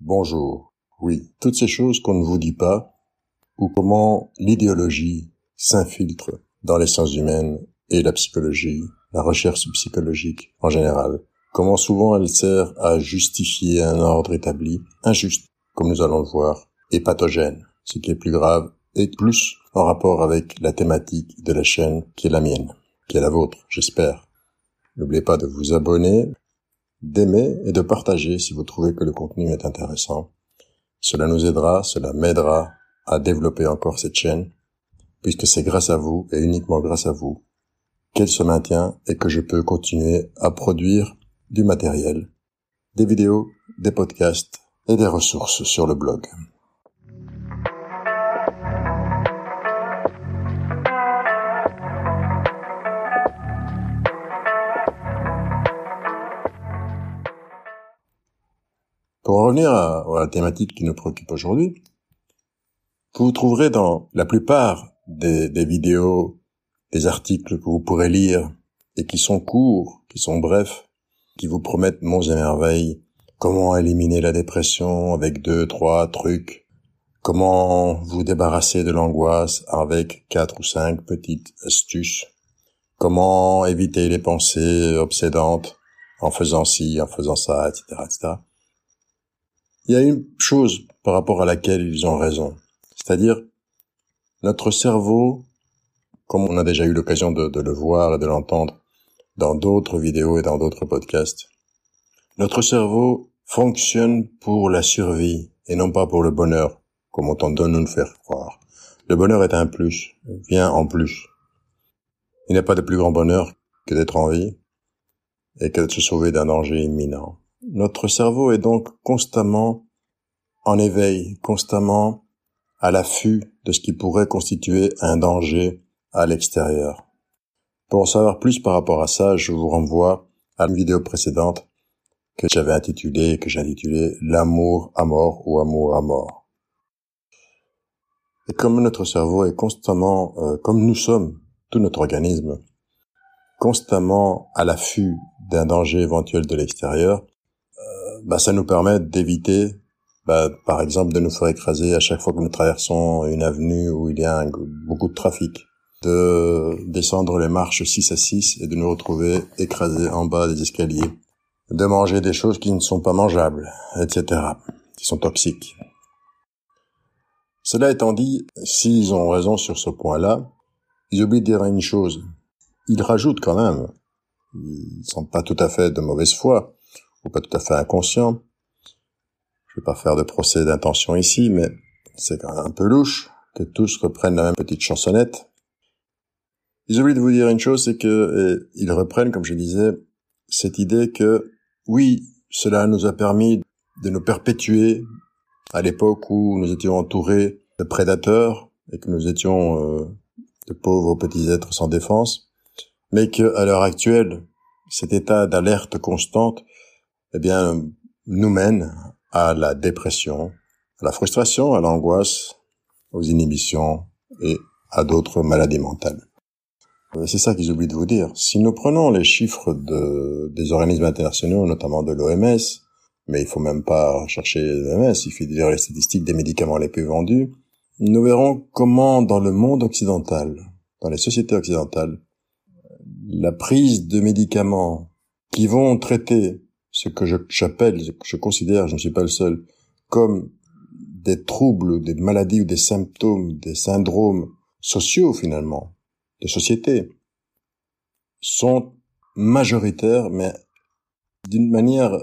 bonjour. Oui, toutes ces choses qu'on ne vous dit pas, ou comment l'idéologie s'infiltre dans les sciences humaines et la psychologie, la recherche psychologique en général. Comment souvent elle sert à justifier un ordre établi, injuste, comme nous allons le voir, et pathogène, ce qui est plus grave, et plus en rapport avec la thématique de la chaîne qui est la mienne, qui est la vôtre, j'espère. N'oubliez pas de vous abonner, d'aimer et de partager si vous trouvez que le contenu est intéressant. Cela nous aidera, cela m'aidera à développer encore cette chaîne, puisque c'est grâce à vous et uniquement grâce à vous qu'elle se maintient et que je peux continuer à produire du matériel, des vidéos, des podcasts et des ressources sur le blog. Pour revenir à, la thématique qui nous préoccupe aujourd'hui, vous trouverez dans la plupart des, vidéos, des articles que vous pourrez lire et qui sont courts, qui sont brefs, qui vous promettent monts et merveilles, comment éliminer la dépression avec deux, trois trucs, comment vous débarrasser de l'angoisse avec quatre ou cinq petites astuces, comment éviter les pensées obsédantes en faisant ci, en faisant ça, etc., etc. Il y a une chose par rapport à laquelle ils ont raison. C'est-à-dire, notre cerveau, comme on a déjà eu l'occasion de, le voir et de l'entendre dans d'autres vidéos et dans d'autres podcasts, notre cerveau fonctionne pour la survie et non pas pour le bonheur, comme on tente de nous le faire croire. Le bonheur est un plus, vient en plus. Il n'y a pas de plus grand bonheur que d'être en vie et que de se sauver d'un danger imminent. Notre cerveau est donc constamment en éveil, constamment à l'affût de ce qui pourrait constituer un danger à l'extérieur. Pour en savoir plus par rapport à ça, je vous renvoie à une vidéo précédente que j'avais intitulée, que j'ai intitulée L'amour à mort ou amour à mort. Et comme notre cerveau est constamment, euh, comme nous sommes, tout notre organisme, constamment à l'affût d'un danger éventuel de l'extérieur, bah, ça nous permet d'éviter, bah, par exemple, de nous faire écraser à chaque fois que nous traversons une avenue où il y a beaucoup de trafic, de descendre les marches 6 à 6 et de nous retrouver écrasés en bas des escaliers, de manger des choses qui ne sont pas mangeables, etc., qui sont toxiques. Cela étant dit, s'ils ont raison sur ce point-là, ils oublient de dire une chose. Ils rajoutent quand même. Ils sont pas tout à fait de mauvaise foi ou pas tout à fait inconscient. Je vais pas faire de procès d'intention ici, mais c'est quand même un peu louche que tous reprennent la même petite chansonnette. Ils oublient de vous dire une chose, c'est que ils reprennent, comme je disais, cette idée que oui, cela nous a permis de nous perpétuer à l'époque où nous étions entourés de prédateurs et que nous étions euh, de pauvres petits êtres sans défense, mais que à l'heure actuelle, cet état d'alerte constante eh bien, nous mène à la dépression, à la frustration, à l'angoisse, aux inhibitions et à d'autres maladies mentales. Euh, c'est ça qu'ils oublient de vous dire. Si nous prenons les chiffres de, des organismes internationaux, notamment de l'OMS, mais il faut même pas chercher l'OMS, il suffit de lire les statistiques des médicaments les plus vendus, nous verrons comment dans le monde occidental, dans les sociétés occidentales, la prise de médicaments qui vont traiter ce que j'appelle, je considère, je ne suis pas le seul, comme des troubles, des maladies ou des symptômes, des syndromes sociaux finalement, de société, sont majoritaires, mais d'une manière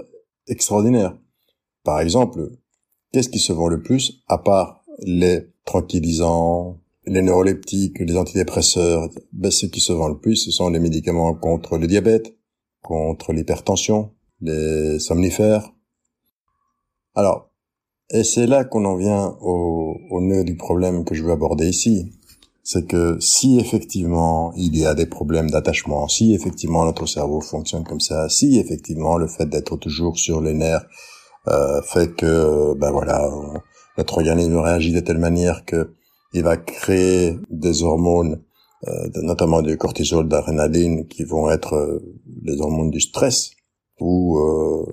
extraordinaire. Par exemple, qu'est-ce qui se vend le plus, à part les tranquillisants, les neuroleptiques, les antidépresseurs? Ben, Ce qui se vend le plus, ce sont les médicaments contre le diabète, contre l'hypertension, les somnifères. Alors, et c'est là qu'on en vient au, au nœud du problème que je veux aborder ici. C'est que si effectivement il y a des problèmes d'attachement, si effectivement notre cerveau fonctionne comme ça, si effectivement le fait d'être toujours sur les nerfs euh, fait que ben voilà notre organisme réagit de telle manière que il va créer des hormones, euh, notamment du cortisol, d'adrénaline, qui vont être euh, les hormones du stress, ou euh,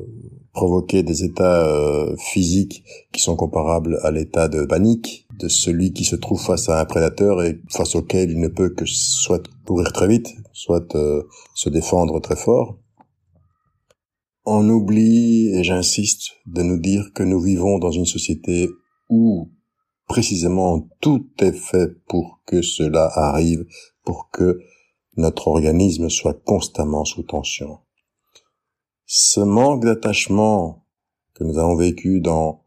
provoquer des états euh, physiques qui sont comparables à l'état de panique de celui qui se trouve face à un prédateur et face auquel il ne peut que soit courir très vite, soit euh, se défendre très fort. On oublie, et j'insiste, de nous dire que nous vivons dans une société où précisément tout est fait pour que cela arrive, pour que notre organisme soit constamment sous tension. Ce manque d'attachement que nous avons vécu dans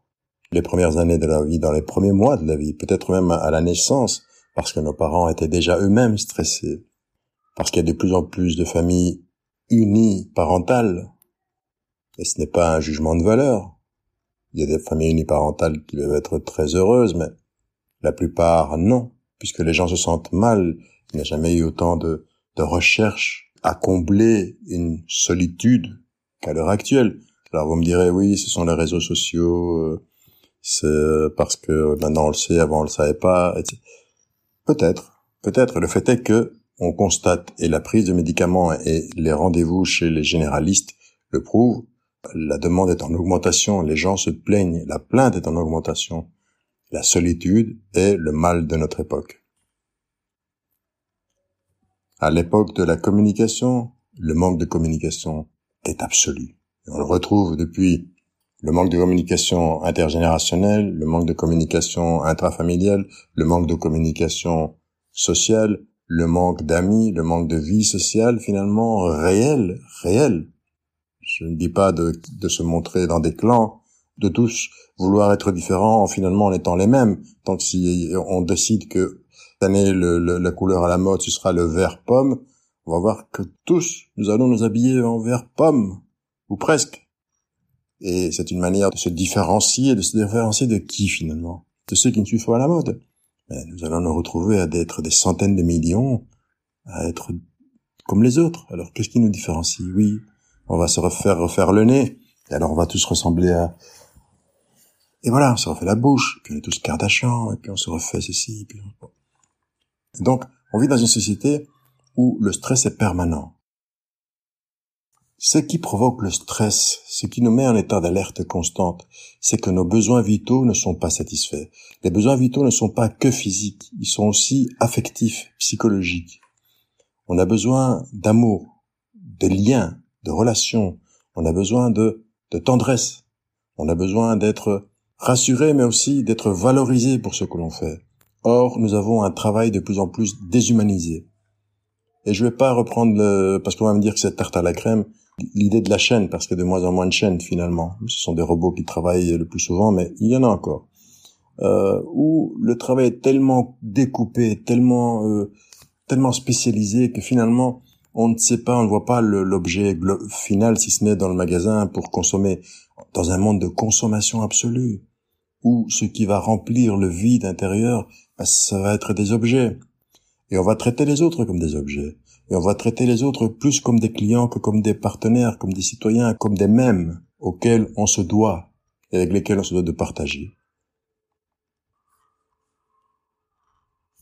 les premières années de la vie, dans les premiers mois de la vie, peut-être même à la naissance, parce que nos parents étaient déjà eux-mêmes stressés, parce qu'il y a de plus en plus de familles unies parentales, et ce n'est pas un jugement de valeur. Il y a des familles uniparentales qui peuvent être très heureuses, mais la plupart non, puisque les gens se sentent mal. Il n'y a jamais eu autant de, de recherches à combler une solitude qu'à l'heure actuelle. Alors vous me direz oui, ce sont les réseaux sociaux, euh, c'est parce que maintenant on le sait, avant on le savait pas. Peut-être, peut-être. Le fait est que on constate et la prise de médicaments et les rendez-vous chez les généralistes le prouvent. La demande est en augmentation, les gens se plaignent, la plainte est en augmentation. La solitude est le mal de notre époque. À l'époque de la communication, le manque de communication est absolu. on le retrouve depuis le manque de communication intergénérationnelle, le manque de communication intrafamiliale, le manque de communication sociale, le manque d'amis, le manque de vie sociale finalement réel, réel. Je ne dis pas de, se montrer dans des clans, de tous vouloir être différents finalement en étant les mêmes. Tant que si on décide que cette année la couleur à la mode ce sera le vert pomme, on va voir que tous nous allons nous habiller en vert pomme ou presque. Et c'est une manière de se différencier, de se différencier de qui finalement? De ceux qui ne suivent pas la mode. Mais nous allons nous retrouver à être des centaines de millions, à être comme les autres. Alors qu'est-ce qui nous différencie? Oui, on va se refaire refaire le nez, et alors on va tous ressembler à... Et voilà, on se refait la bouche, puis on est tous Kardashian, et puis on se refait ceci, et puis... Donc, on vit dans une société où le stress est permanent. Ce qui provoque le stress, ce qui nous met en état d'alerte constante, c'est que nos besoins vitaux ne sont pas satisfaits. Les besoins vitaux ne sont pas que physiques, ils sont aussi affectifs, psychologiques. On a besoin d'amour, de liens, de relations. On a besoin de, tendresse. On a besoin d'être rassuré, mais aussi d'être valorisé pour ce que l'on fait. Or, nous avons un travail de plus en plus déshumanisé. Et je vais pas reprendre le, parce qu'on va me dire que c'est tarte à la crème, l'idée de la chaîne, parce qu'il y a de moins en moins de chaînes finalement. Ce sont des robots qui travaillent le plus souvent, mais il y en a encore. Euh, où le travail est tellement découpé, tellement euh, tellement spécialisé que finalement on ne sait pas, on ne voit pas l'objet final si ce n'est dans le magasin pour consommer dans un monde de consommation absolue où ce qui va remplir le vide intérieur, bah, ça va être des objets. Et on va traiter les autres comme des objets. Et on va traiter les autres plus comme des clients que comme des partenaires, comme des citoyens, comme des mêmes auxquels on se doit et avec lesquels on se doit de partager.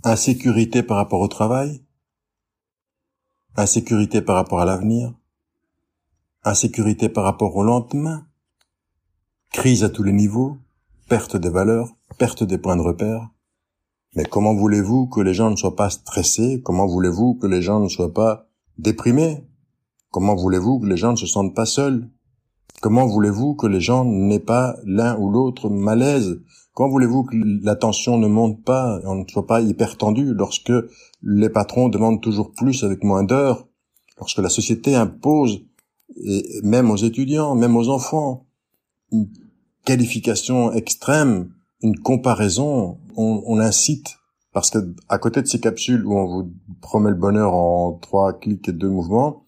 Insécurité par rapport au travail, insécurité par rapport à l'avenir, insécurité par rapport au lendemain, crise à tous les niveaux, perte des valeurs, perte des points de repère, mais comment voulez-vous que les gens ne soient pas stressés? Comment voulez-vous que les gens ne soient pas déprimés? Comment voulez-vous que les gens ne se sentent pas seuls? Comment voulez-vous que les gens n'aient pas l'un ou l'autre malaise? Comment voulez-vous que la tension ne monte pas, on ne soit pas hyper tendu lorsque les patrons demandent toujours plus avec moins d'heures, lorsque la société impose, et même aux étudiants, même aux enfants, une qualification extrême une comparaison, on, on, incite parce que à côté de ces capsules où on vous promet le bonheur en trois clics et deux mouvements,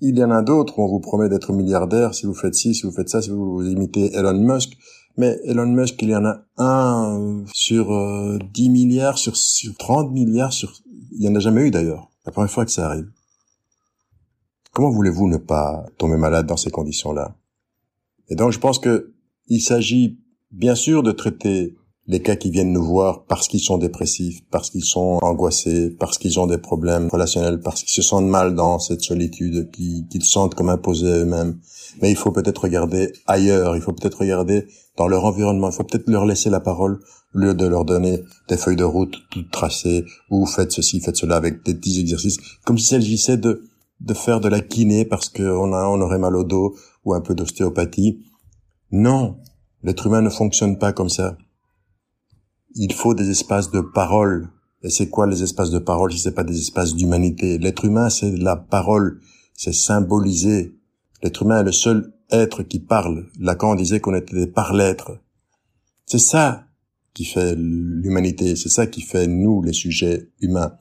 il y en a d'autres où on vous promet d'être milliardaire si vous faites ci, si vous faites ça, si vous, imitez Elon Musk. Mais Elon Musk, il y en a un sur 10 euh, milliards, sur, sur 30 milliards, sur... il y en a jamais eu d'ailleurs. La première fois que ça arrive. Comment voulez-vous ne pas tomber malade dans ces conditions-là? Et donc je pense que il s'agit bien sûr de traiter les cas qui viennent nous voir parce qu'ils sont dépressifs, parce qu'ils sont angoissés, parce qu'ils ont des problèmes relationnels, parce qu'ils se sentent mal dans cette solitude, qu'ils sentent comme imposés à eux-mêmes. Mais il faut peut-être regarder ailleurs, il faut peut-être regarder dans leur environnement, il faut peut-être leur laisser la parole au lieu de leur donner des feuilles de route toutes tracées, ou faites ceci, faites cela avec des petits exercices, comme s'il s'agissait de, de faire de la kiné parce qu'on a, on aurait mal au dos, ou un peu d'ostéopathie. Non, l'être humain ne fonctionne pas comme ça il faut des espaces de parole. Et c'est quoi les espaces de parole si c'est pas des espaces d'humanité? L'être humain, c'est la parole, c'est symboliser. L'être humain est le seul être qui parle. Lacan disait qu'on était des par-l'être. C'est ça qui fait l'humanité, c'est ça qui fait nous les sujets humains.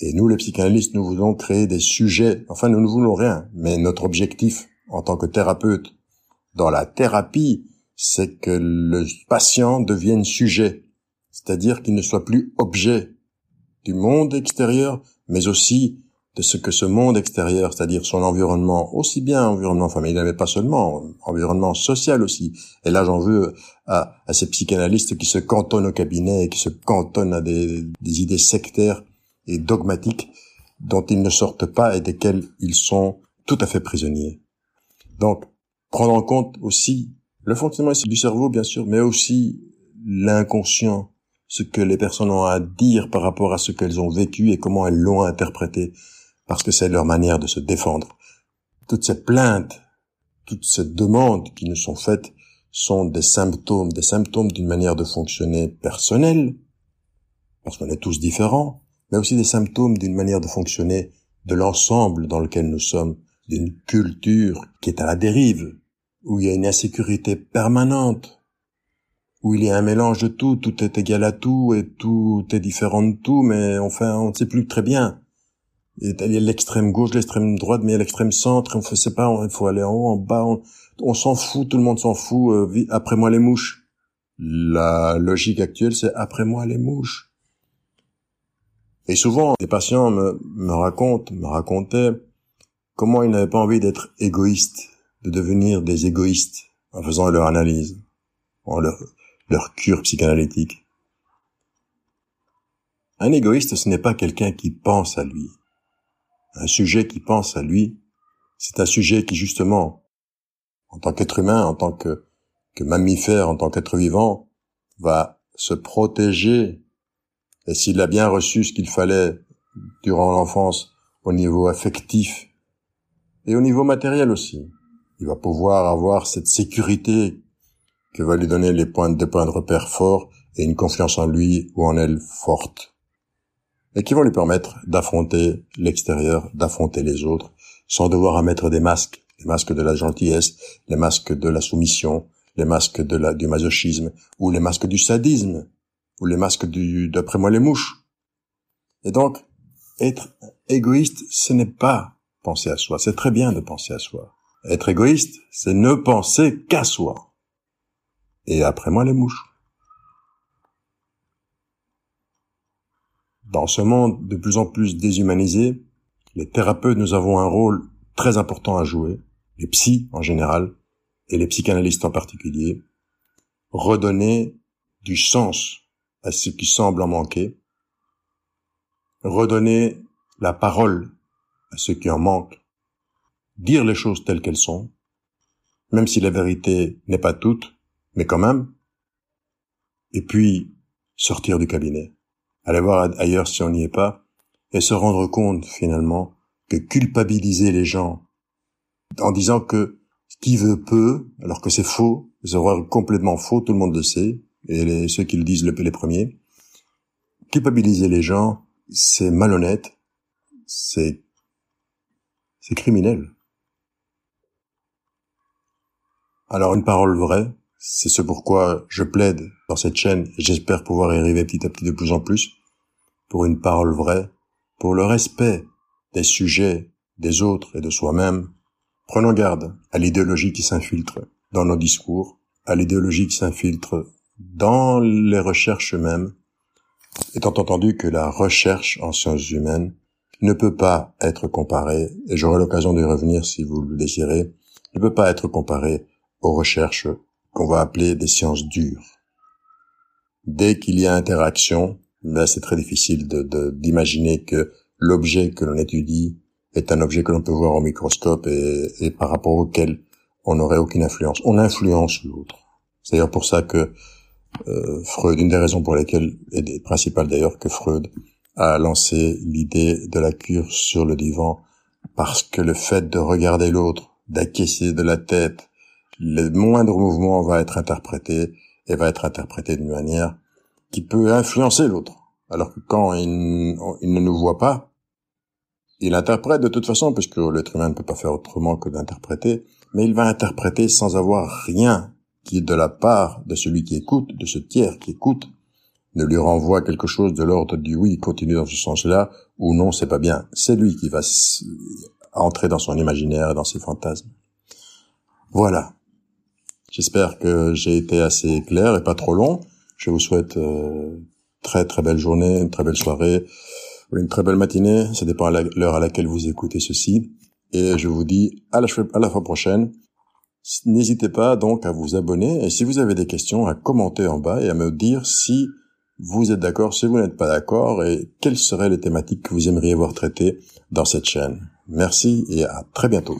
Et nous, les psychanalystes, nous voulons créer des sujets. Enfin, nous ne voulons rien, mais notre objectif en tant que thérapeute dans la thérapie, c'est que le patient devienne sujet c'est-à-dire qu'il ne soit plus objet du monde extérieur, mais aussi de ce que ce monde extérieur, c'est-à-dire son environnement, aussi bien environnement familial, mais pas seulement, environnement social aussi. Et là, j'en veux à, ces psychanalystes qui se cantonnent au cabinet et qui se cantonnent à des, des idées sectaires et dogmatiques dont ils ne sortent pas et desquelles ils sont tout à fait prisonniers. Donc, prendre en compte aussi le fonctionnement du cerveau, bien sûr, mais aussi l'inconscient, ce que les personnes ont à dire par rapport à ce qu'elles ont vécu et comment elles l'ont interprété, parce que c'est leur manière de se défendre. Toutes ces plaintes, toutes ces demandes qui nous sont faites sont des symptômes, des symptômes d'une manière de fonctionner personnelle, parce qu'on est tous différents, mais aussi des symptômes d'une manière de fonctionner de l'ensemble dans lequel nous sommes, d'une culture qui est à la dérive, où il y a une insécurité permanente, où il y a un mélange de tout, tout est égal à tout et tout est différent de tout, mais enfin on ne sait plus très bien. il y a l'extrême gauche, l'extrême droite, mais il y a l'extrême centre, on ne sait pas, il faut aller en haut, en bas, on, s'en fout, tout le monde s'en fout, euh, après moi les mouches. La logique actuelle, c'est après moi les mouches. Et souvent, les patients me, me racontent, me racontaient comment ils n'avaient pas envie d'être égoïstes, de devenir des égoïstes en faisant leur analyse, en leur, leur cure psychanalytique. Un égoïste, ce n'est pas quelqu'un qui pense à lui. Un sujet qui pense à lui, c'est un sujet qui, justement, en tant qu'être humain, en tant que, mammifère, en tant qu'être vivant, va se protéger. Et s'il a bien reçu ce qu'il fallait durant l'enfance au niveau affectif et au niveau matériel aussi, il va pouvoir avoir cette sécurité que va lui donner les points, de de repère forts et une confiance en lui ou en elle forte. Et qui vont lui permettre d'affronter l'extérieur, d'affronter les autres, sans devoir à mettre des masques, les masques de la gentillesse, les masques de la soumission, les masques du masochisme, ou les masques du sadisme, ou les masques du, d'après moi les mouches. Et donc, être égoïste, ce n'est pas penser à soi. C'est très bien de penser à soi. Être égoïste, c'est ne penser qu'à soi et après moi les mouches. Dans ce monde de plus en plus déshumanisé, les thérapeutes, nous avons un rôle très important à jouer, les psys en général, et les psychanalystes en particulier, redonner du sens à ce qui semble en manquer, redonner la parole à ceux qui en manquent, dire les choses telles qu'elles sont, même si la vérité n'est pas toute, mais quand même. Et puis, sortir du cabinet, aller voir ailleurs si on n'y est pas, et se rendre compte finalement que culpabiliser les gens en disant que qui veut peut, alors que c'est faux, c'est complètement faux, tout le monde le sait, et ceux qui le disent le, les premiers, culpabiliser les gens, c'est malhonnête, c'est c'est criminel. Alors une parole vraie, c'est ce pourquoi je plaide dans cette chaîne et j'espère pouvoir y arriver petit à petit de plus en plus pour une parole vraie, pour le respect des sujets, des autres et de soi-même. Prenons garde à l'idéologie qui s'infiltre dans nos discours, à l'idéologie qui s'infiltre dans les recherches mêmes, étant entendu que la recherche en sciences humaines ne peut pas être comparée, et j'aurai l'occasion d'y revenir si vous le désirez, ne peut pas être comparée aux recherches qu'on va appeler des sciences dures. Dès qu'il y a interaction, ben c'est très difficile d'imaginer que l'objet que l'on étudie est un objet que l'on peut voir au microscope et, par rapport auquel on n'aurait aucune influence. On influence l'autre. C'est d'ailleurs pour ça que euh, Freud, une des raisons pour lesquelles, et des principales d'ailleurs, que Freud a lancé l'idée de la cure sur le divan, parce que le fait de regarder l'autre, d'acquiescer de la tête, le moindre mouvement va être interprété et va être interprété d'une manière qui peut influencer l'autre. Alors que quand il, ne nous voit pas, il interprète de toute façon, puisque l'être humain ne peut pas faire autrement que d'interpréter, mais il va interpréter sans avoir rien qui, de la part de celui qui écoute, de ce tiers qui écoute, ne lui renvoie quelque chose de l'ordre du oui, continue dans ce sens-là, ou non, c'est pas bien. C'est lui qui va entrer dans son imaginaire et dans ses fantasmes. Voilà. J'espère que j'ai été assez clair et pas trop long. Je vous souhaite euh, très très belle journée, une très belle soirée, une très belle matinée. Ça dépend à l'heure à laquelle vous écoutez ceci. Et je vous dis à la, à la fois prochaine. N'hésitez pas donc à vous abonner et si vous avez des questions, à commenter en bas et à me dire si vous êtes d'accord, si vous n'êtes pas d'accord et quelles seraient les thématiques que vous aimeriez voir traitées dans cette chaîne. Merci et à très bientôt.